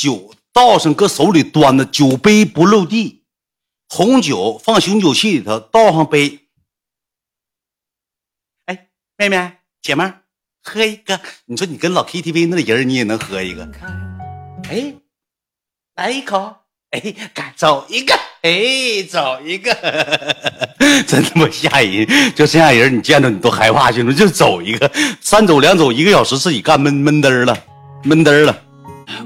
酒倒上，搁手里端着，酒杯不漏地，红酒放醒酒器里头，倒上杯。哎，妹妹姐们儿，喝一个。你说你跟老 KTV 那人，你也能喝一个？哎，来一口。哎，干走一个。哎，走一个。真他妈吓人！就这样人，你见着你都害怕，兄弟，就走一个，三走两走，一个小时自己干闷闷嘚儿了，闷嘚儿了。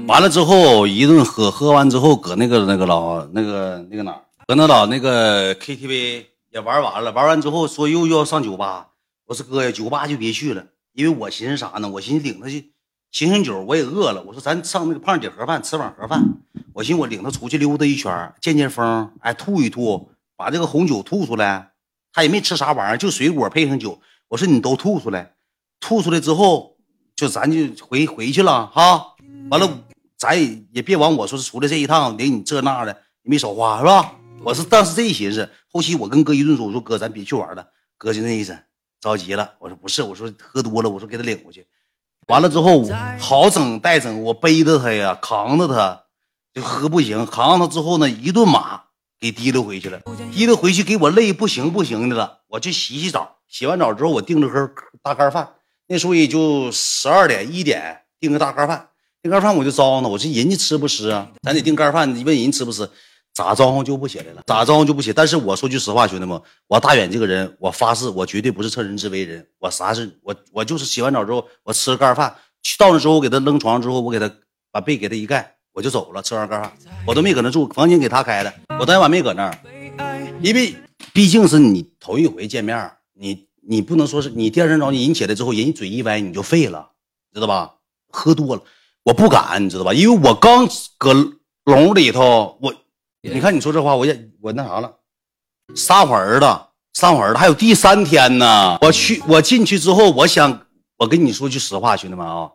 完了之后一顿喝，喝完之后搁那个那个老那个那个哪儿，搁那老那个 KTV 也玩完了，玩完之后说又要上酒吧。我说哥呀，酒吧就别去了，因为我寻思啥呢？我寻思领他去醒醒酒，我也饿了。我说咱上那个胖姐盒饭吃碗盒饭。我寻思我领他出去溜达一圈，见见风，哎，吐一吐，把这个红酒吐出来。他也没吃啥玩意儿，就水果配上酒。我说你都吐出来，吐出来之后就咱就回回去了哈。完了，咱也也别往我说是出来这一趟领你这那的，你没少花是吧？我是当时这一寻思。后期我跟哥一顿说，我说哥咱别去玩了。哥就那意思，着急了。我说不是，我说喝多了，我说给他领回去。完了之后好整带整，我背着他呀，扛着他，就喝不行。扛着他之后呢，一顿马。给提溜回去了，提溜回去给我累不行不行的了。我去洗洗澡，洗完澡之后我订了盒大盖饭。那时候也就十二点一点，订个大盖饭。订盖饭我就招呼他我说人家吃不吃啊？咱得订盖饭，问人吃不吃？咋招呼就不起来了，咋招呼就不起。但是我说句实话，兄弟们，我大远这个人，我发誓，我绝对不是趁人之危人。我啥事，我我就是洗完澡之后，我吃了盖饭，去到那之后我给他扔床上之后，我给他把被给他一盖。我就走了，吃完盖饭我都没搁那住，房间给他开的，我当晚没搁那，因为毕竟是你头一回见面，你你不能说是你第二天早上人起来之后，人嘴一歪你就废了，知道吧？喝多了，我不敢，你知道吧？因为我刚搁笼里头，我你看你说这话，我也我那啥了，撒会儿了，撒会儿了，还有第三天呢，我去我进去之后，我想我跟你说句实话，兄弟们啊。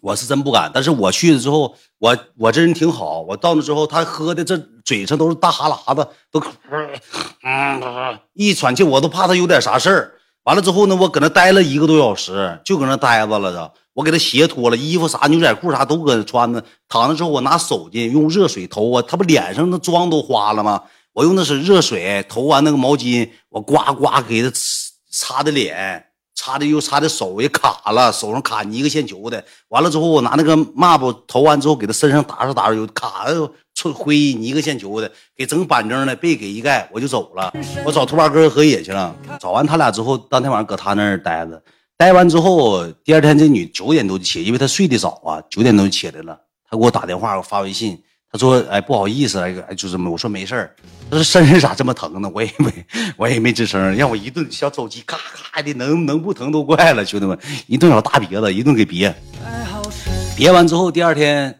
我是真不敢，但是我去了之后，我我这人挺好。我到那之后，他喝的这嘴上都是大哈喇子，都嗯一喘气，我都怕他有点啥事儿。完了之后呢，我搁那待了一个多小时，就搁那待着了。我给他鞋脱了，衣服啥牛仔裤啥都搁那穿着。躺着之后，我拿手巾用热水投啊，他不脸上那妆都花了吗？我用的是热水投完那个毛巾，我呱呱给他擦的脸。擦的又擦的手也卡了，手上卡泥个线球的。完了之后，我拿那个抹布投完之后，给他身上打着打着，又卡的出灰泥个线球的，给整板正的，被给一盖，我就走了。我找兔八哥和野去了。找完他俩之后，当天晚上搁他那儿待着。待完之后，第二天这女九点多就起，因为她睡得早啊，九点多就起来了。她给我打电话，我发微信。她说：“哎，不好意思，哎，就这么。”我说：“没事儿。”她说：“身上咋这么疼呢？”我也没，我也没吱声，让我一顿小肘击，咔咔的，能能不疼都怪了，兄弟们，一顿小大别子，一顿给别。别完之后，第二天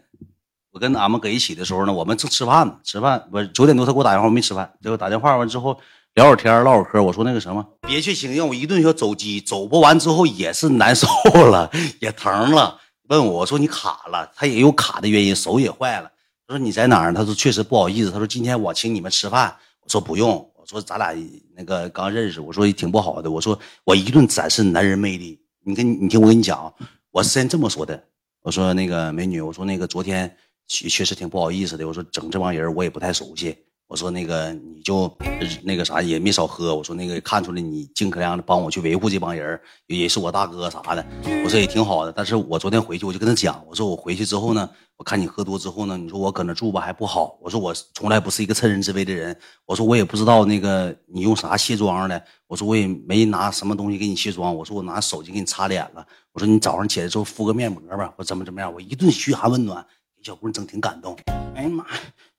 我跟俺们搁一起的时候呢，我们正吃饭呢，吃饭我九点多她给我打电话，我没吃饭，结果打电话完之后聊会儿天，唠会儿嗑。我说那个什么，别去行，让我一顿小走鸡，走不完之后也是难受了，也疼了。问我，我说你卡了，他也有卡的原因，手也坏了。他说你在哪儿？他说确实不好意思。他说今天我请你们吃饭。我说不用。我说咱俩那个刚认识。我说也挺不好的。我说我一顿展示男人魅力。你跟你听我跟你讲，我是先这么说的。我说那个美女，我说那个昨天确确实挺不好意思的。我说整这帮人我也不太熟悉。我说那个你就那个啥也没少喝。我说那个看出来你尽可量的帮我去维护这帮人，也是我大哥啥的。我说也挺好的。但是我昨天回去我就跟他讲，我说我回去之后呢，我看你喝多之后呢，你说我搁那住吧还不好。我说我从来不是一个趁人之危的人。我说我也不知道那个你用啥卸妆的。我说我也没拿什么东西给你卸妆。我说我拿手机给你擦脸了。我说你早上起来之后敷个面膜吧，我怎么怎么样？我一顿嘘寒问暖，小姑娘整挺感动。哎呀妈！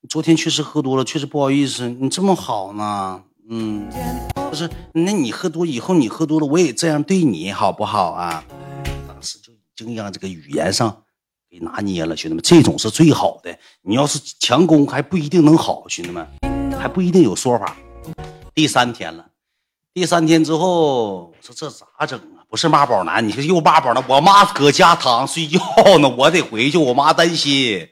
昨天确实喝多了，确实不好意思。你这么好呢，嗯，不是，那你喝多以后，你喝多了，我也这样对你好不好啊？当时就已经让这个语言上给拿捏了，兄弟们，这种是最好的。你要是强攻，还不一定能好，兄弟们，还不一定有说法。第三天了，第三天之后，我说这咋整啊？不是妈宝男，你说又妈宝呢？我妈搁家躺睡觉呢，我得回去，我妈担心。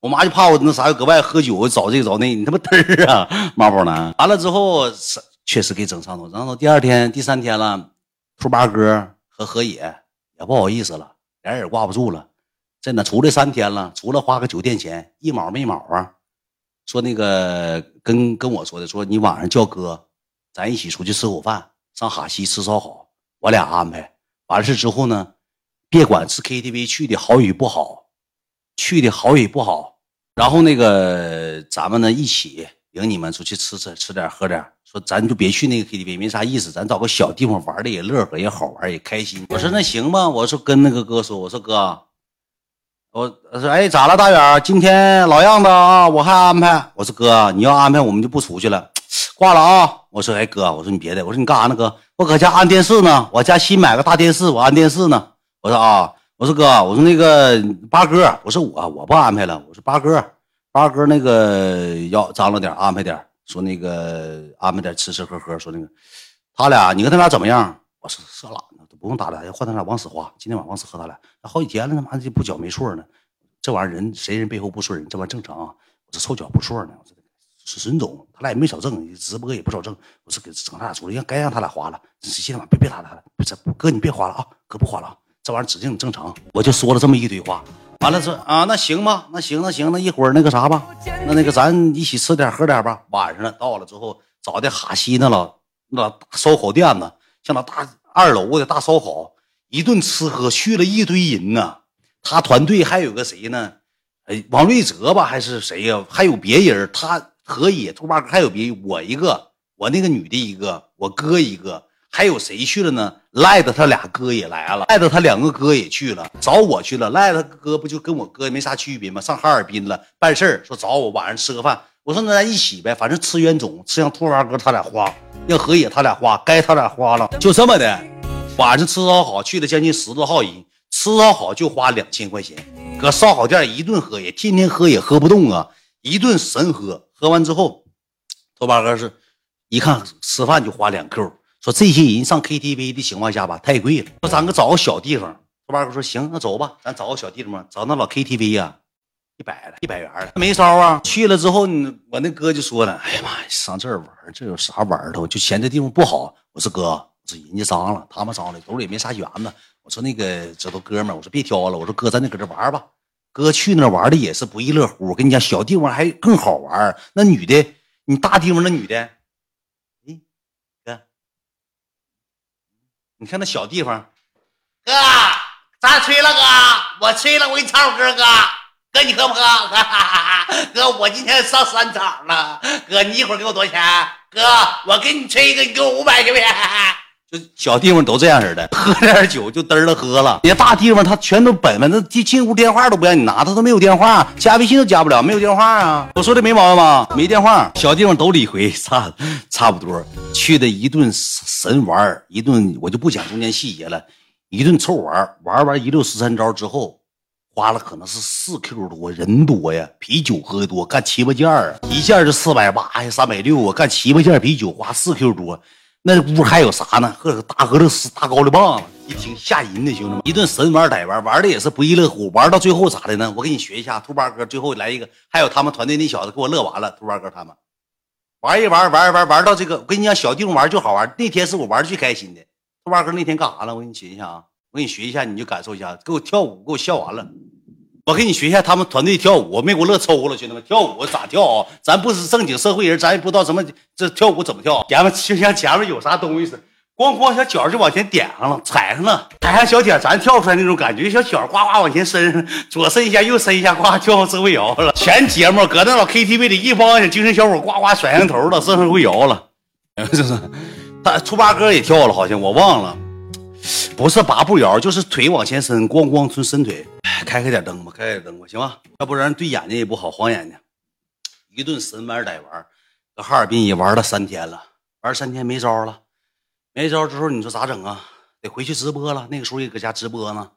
我妈就怕我那啥，搁外喝酒找这个找那，你他妈嘚儿啊，妈宝男！完了之后是确实给整上头，然后。第二天、第三天了，兔八哥和何野也不好意思了，脸也挂不住了。真的出来三天了，除了花个酒店钱，一毛没毛啊。说那个跟跟我说的，说你晚上叫哥，咱一起出去吃口饭，上哈西吃烧烤，我俩安排完事之后呢，别管是 KTV 去的好与不好，去的好与不好，然后那个咱们呢一起领你们出去吃吃吃点喝点，说咱就别去那个 KTV，没啥意思，咱找个小地方玩的也乐呵也好玩也开心。我说那行吧，我说跟那个哥说，我说哥。我我说哎咋了大远今天老样子啊我还安排。我说哥你要安排我们就不出去了。挂了啊。我说哎哥我说你别的我说你干啥呢哥？我搁家安电视呢我家新买个大电视我安电视呢。我说啊我说哥我说那个八哥我说我我不安排了我说八哥八哥那个要张罗点安排点说那个安排点吃吃喝喝说那个他俩你跟他俩怎么样我说色懒呢都不用打俩换他俩往死花今天晚上往死喝他俩那好几天了他妈的不缴没错呢这玩意儿人谁人背后不顺人，这玩意儿正常啊。我这臭脚不顺呢。我说是孙总，他俩也没少挣，直播也不少挣。我说给整他俩出来，该让他俩花了。今天晚上别别打他了，不是哥你别花了啊，哥不花了啊。这玩意儿指定正常。我就说了这么一堆话，完了说啊，那行吧，那行那行，那一会儿那个啥吧，那那个咱一起吃点喝点吧。晚上了到了之后，找的哈西那老那烧烤店子，像那大二楼的大烧烤，一顿吃喝去了一堆人呢。他团队还有个谁呢？哎，王瑞泽吧，还是谁呀？还有别人，他何以兔八哥还有别我一个，我那个女的一个，我哥一个，还有谁去了呢？赖子他俩哥也来了，赖子他两个哥也去了，找我去了。赖他哥不就跟我哥没啥区别吗？上哈尔滨了办事儿，说找我晚上吃个饭。我说那咱一起呗，反正吃冤种，吃上兔八哥他俩花，让何野他俩花，该他俩花了，就这么的。晚上吃烧烤去了将近十多号人。吃烧烤就花两千块钱，搁烧烤店一顿喝也天天喝也喝不动啊，一顿神喝。喝完之后，头八哥是一看吃饭就花两 Q，说这些人上 KTV 的情况下吧太贵了，说咱个找个小地方。说八哥说行，那走吧，咱找个小地方，找那老 KTV 呀，一百了，一百元了，没招啊。去了之后，我那哥就说了，哎呀妈呀，上这儿玩这有啥玩头？就嫌这地方不好。我说哥，这人家脏了，他们脏了，兜里没啥元子。我说那个这都哥们儿，我说别挑了，我说哥咱就搁这玩吧。哥去那玩的也是不亦乐乎。我跟你讲，小地方还更好玩。那女的，你大地方那女的，哎，哥，你看那小地方，哥，咱吹了哥？我吹了，我给你唱首歌，哥，哥你喝不喝？哥，我今天上三场了，哥你一会儿给我多少钱？哥，我给你吹一个，你给我五百行不行？就小地方都这样式的，喝点酒就嘚了喝了。别大地方他全都本本，那进进屋电话都不让你拿，他都没有电话，加微信都加不了，没有电话啊。我说的没毛病吧？没电话，小地方都理亏，差差不多。去的一顿神玩一顿我就不讲中间细节了，一顿臭玩玩完一溜十三招之后，花了可能是四 Q 多，人多呀，啤酒喝的多，干七八件啊，一件就四百八呀，三百六啊，干七八件啤酒花四 Q 多。那屋还有啥呢？喝大俄罗斯大高粱棒子，一听吓人的兄弟们，一顿神玩歹玩，玩的也是不亦乐乎。玩到最后咋的呢？我给你学一下，兔八哥最后来一个，还有他们团队那小子给我乐完了。兔八哥他们玩一玩，玩一玩，玩到这个，我跟你讲，小地方玩就好玩。那天是我玩最开心的。兔八哥那天干啥了？我给你学一下啊，我给你学一下，你就感受一下，给我跳舞，给我笑完了。我给你学一下他们团队跳舞，没给我乐抽了，兄弟们，跳舞咋跳啊？咱不是正经社会人，咱也不知道什么这跳舞怎么跳。前面就像前面有啥东西似的，咣咣小脚就往前点上了，踩上了，踩上小点，咱跳出来那种感觉，小脚呱呱往前伸，左伸一下，右伸一下，呱跳上社会摇了。全节目搁那老 KTV 里一帮精神小伙呱呱甩上头了，社会摇了。就 是他初八哥也跳了，好像我忘了。不是八步摇，就是腿往前伸，咣咣从伸腿。开开点灯吧，开开灯吧，行吧？要不然对眼睛也不好，晃眼睛。一顿神玩歹玩，搁哈尔滨也玩了三天了，玩三天没招了，没招之后你说咋整啊？得回去直播了。那个时候也搁家直播呢，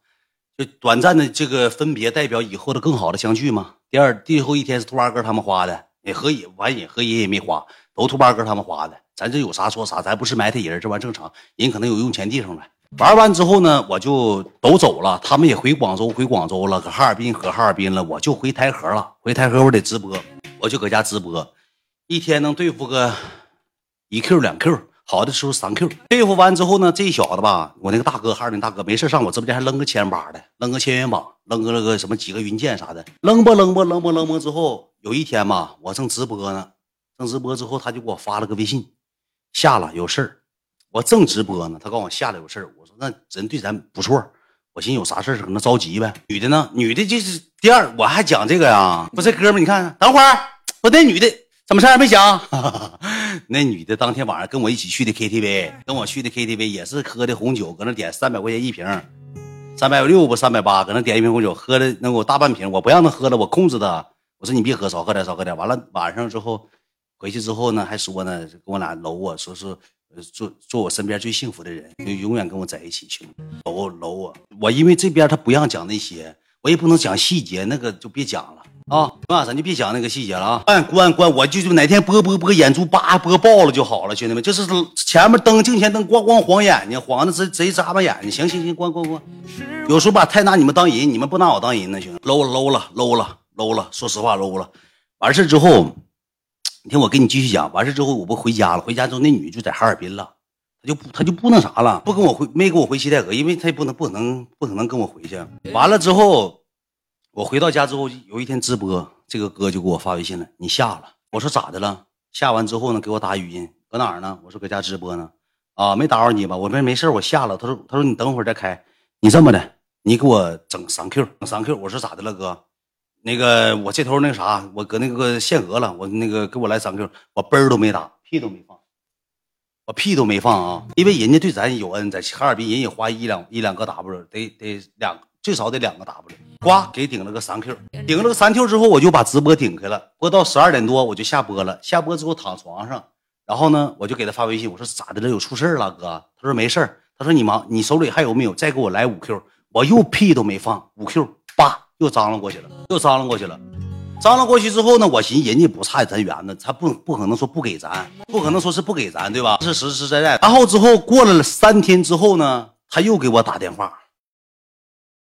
就短暂的这个分别，代表以后的更好的相聚嘛。第二最后一天是兔八哥他们花的，也和野完也和野也没花，都兔八哥他们花的。咱这有啥说啥，咱不是埋汰人，这玩意正常。人可能有用钱地方了。玩完之后呢，我就都走了，他们也回广州，回广州了，搁哈尔滨，搁哈尔滨了，我就回台河了。回台河我得直播，我就搁家直播，一天能对付个一 Q 两 Q，好的时候三 Q，对付完之后呢，这小子吧，我那个大哥哈尔滨大哥没事上我直播间还扔个千八的，扔个千元榜，扔个那个什么几个云剑啥的，扔吧扔吧扔吧扔吧之后，有一天吧，我正直播呢，正直播之后他就给我发了个微信，下了有事，我正直播呢，他告诉我下了有事，我说那人对咱不错，我寻思有啥事可能着急呗。女的呢，女的就是第二，我还讲这个呀，不是哥们，你看，等会儿，我那女的怎么事儿没讲？那女的当天晚上跟我一起去的 KTV，跟我去的 KTV 也是喝的红酒，搁那点三百块钱一瓶，三百六不三百八，搁那点一瓶红酒，喝的能有大半瓶，我不让他喝了，我控制他，我说你别喝，少喝点，少喝点。完了晚上之后回去之后呢，还说呢，跟我俩搂我说是呃做做我身边最幸福的人，就永远跟我在一起，兄弟，搂搂我。我因为这边他不让讲那些，我也不能讲细节，那个就别讲了。啊，那咱就别讲那个细节了啊！关关关，我就就哪天播播播眼珠叭播爆了就好了，兄弟们，就是前面灯镜前灯咣咣晃眼睛，晃的贼贼眨巴眼睛。行行行，关关关。有时候吧，太拿你们当人，你们不拿我当人呢，兄弟。搂搂了搂了搂了，说实话搂了。完事之后，你听我跟你继续讲。完事之后，我不回家了。回家之后，那女就在哈尔滨了，她就不她就不那啥了，不跟我回，没跟我回西戴河，因为她也不能不可能不可能跟我回去。完了之后。我回到家之后，有一天直播，这个哥就给我发微信了，你下了。我说咋的了？下完之后呢，给我打语音，搁哪儿呢？我说搁家直播呢。啊，没打扰你吧？我说没事我下了。他说他说你等会儿再开。你这么的，你给我整三 Q，整三 Q。我说咋的了哥？那个我这头那啥，我搁那个限额了，我那个给我来三 Q，我嘣都没打，屁都没放，我屁都没放啊！因为人家对咱有恩，在哈尔滨人也花一两一两个 W，得得两最少得两个 W。呱，给顶了个三 Q，顶了个三 Q 之后，我就把直播顶开了，播到十二点多，我就下播了。下播之后躺床上，然后呢，我就给他发微信，我说咋的了？有出事了，哥？他说没事他说你忙，你手里还有没有？再给我来五 Q，我又屁都没放，五 Q，叭，又张罗过去了，又张罗过去了。张罗过去之后呢，我寻思人家不差咱缘子，他不不可能说不给咱，不可能说是不给咱，对吧？是实实在在。然后之后过了三天之后呢，他又给我打电话。